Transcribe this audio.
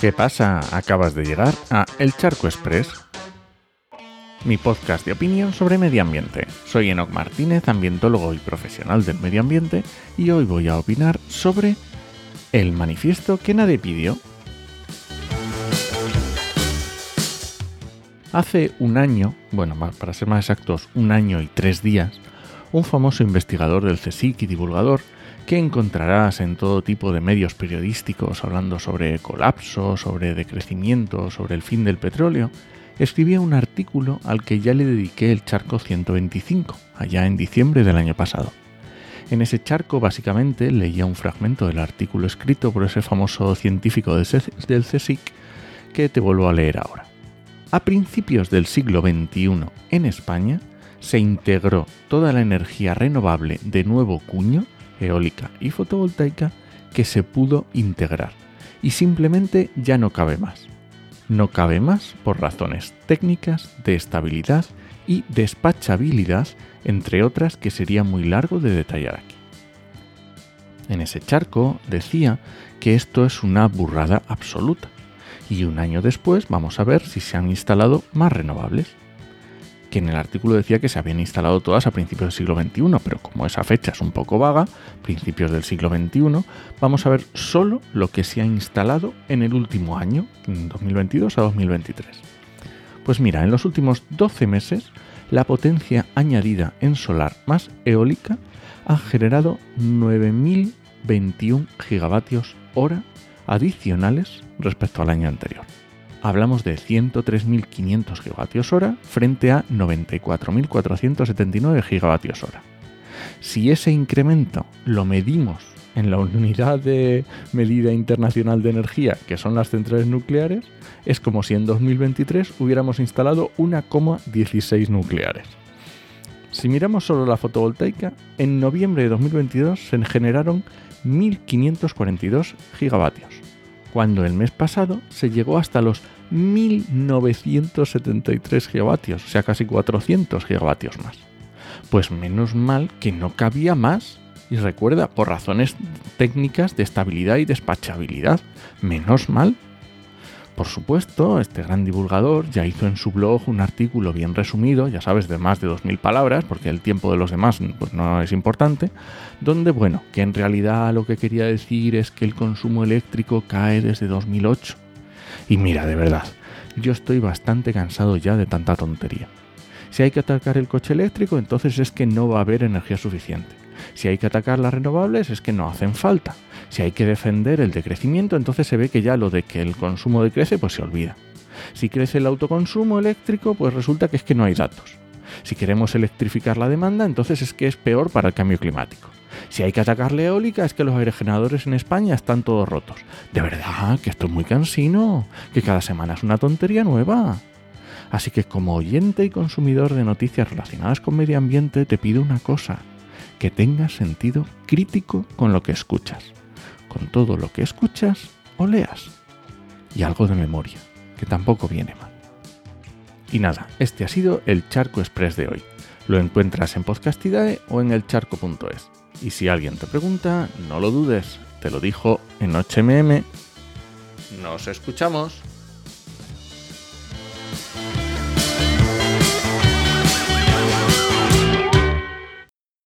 ¿Qué pasa? Acabas de llegar a El Charco Express, mi podcast de opinión sobre medio ambiente. Soy Enoc Martínez, ambientólogo y profesional del medio ambiente, y hoy voy a opinar sobre el manifiesto que nadie pidió. Hace un año, bueno, para ser más exactos, un año y tres días, un famoso investigador del CSIC y divulgador que encontrarás en todo tipo de medios periodísticos hablando sobre colapso, sobre decrecimiento, sobre el fin del petróleo, escribía un artículo al que ya le dediqué el charco 125, allá en diciembre del año pasado. En ese charco básicamente leía un fragmento del artículo escrito por ese famoso científico del CSIC que te vuelvo a leer ahora. A principios del siglo XXI en España se integró toda la energía renovable de nuevo cuño eólica y fotovoltaica que se pudo integrar y simplemente ya no cabe más. No cabe más por razones técnicas, de estabilidad y despachabilidad, entre otras que sería muy largo de detallar aquí. En ese charco decía que esto es una burrada absoluta y un año después vamos a ver si se han instalado más renovables que en el artículo decía que se habían instalado todas a principios del siglo XXI, pero como esa fecha es un poco vaga, principios del siglo XXI, vamos a ver solo lo que se ha instalado en el último año, 2022 a 2023. Pues mira, en los últimos 12 meses, la potencia añadida en solar más eólica ha generado 9.021 gigavatios hora adicionales respecto al año anterior hablamos de 103.500 gigavatios hora frente a 94.479 gigavatios hora. Si ese incremento lo medimos en la unidad de medida internacional de energía, que son las centrales nucleares, es como si en 2023 hubiéramos instalado 1,16 nucleares. Si miramos solo la fotovoltaica, en noviembre de 2022 se generaron 1.542 gigavatios cuando el mes pasado se llegó hasta los 1973 gigavatios, o sea, casi 400 gigavatios más. Pues menos mal que no cabía más. Y recuerda, por razones técnicas de estabilidad y despachabilidad. Menos mal por supuesto, este gran divulgador ya hizo en su blog un artículo bien resumido, ya sabes, de más de 2.000 palabras, porque el tiempo de los demás pues, no es importante, donde, bueno, que en realidad lo que quería decir es que el consumo eléctrico cae desde 2008. Y mira, de verdad, yo estoy bastante cansado ya de tanta tontería. Si hay que atacar el coche eléctrico, entonces es que no va a haber energía suficiente. Si hay que atacar las renovables, es que no hacen falta. Si hay que defender el decrecimiento, entonces se ve que ya lo de que el consumo decrece, pues se olvida. Si crece el autoconsumo eléctrico, pues resulta que es que no hay datos. Si queremos electrificar la demanda, entonces es que es peor para el cambio climático. Si hay que atacar la eólica, es que los aerogeneradores en España están todos rotos. De verdad, que esto es muy cansino, que cada semana es una tontería nueva. Así que como oyente y consumidor de noticias relacionadas con medio ambiente, te pido una cosa, que tengas sentido crítico con lo que escuchas con todo lo que escuchas o leas. Y algo de memoria, que tampoco viene mal. Y nada, este ha sido el Charco Express de hoy. Lo encuentras en Podcastidae o en elcharco.es. Y si alguien te pregunta, no lo dudes, te lo dijo en HMM. Nos escuchamos.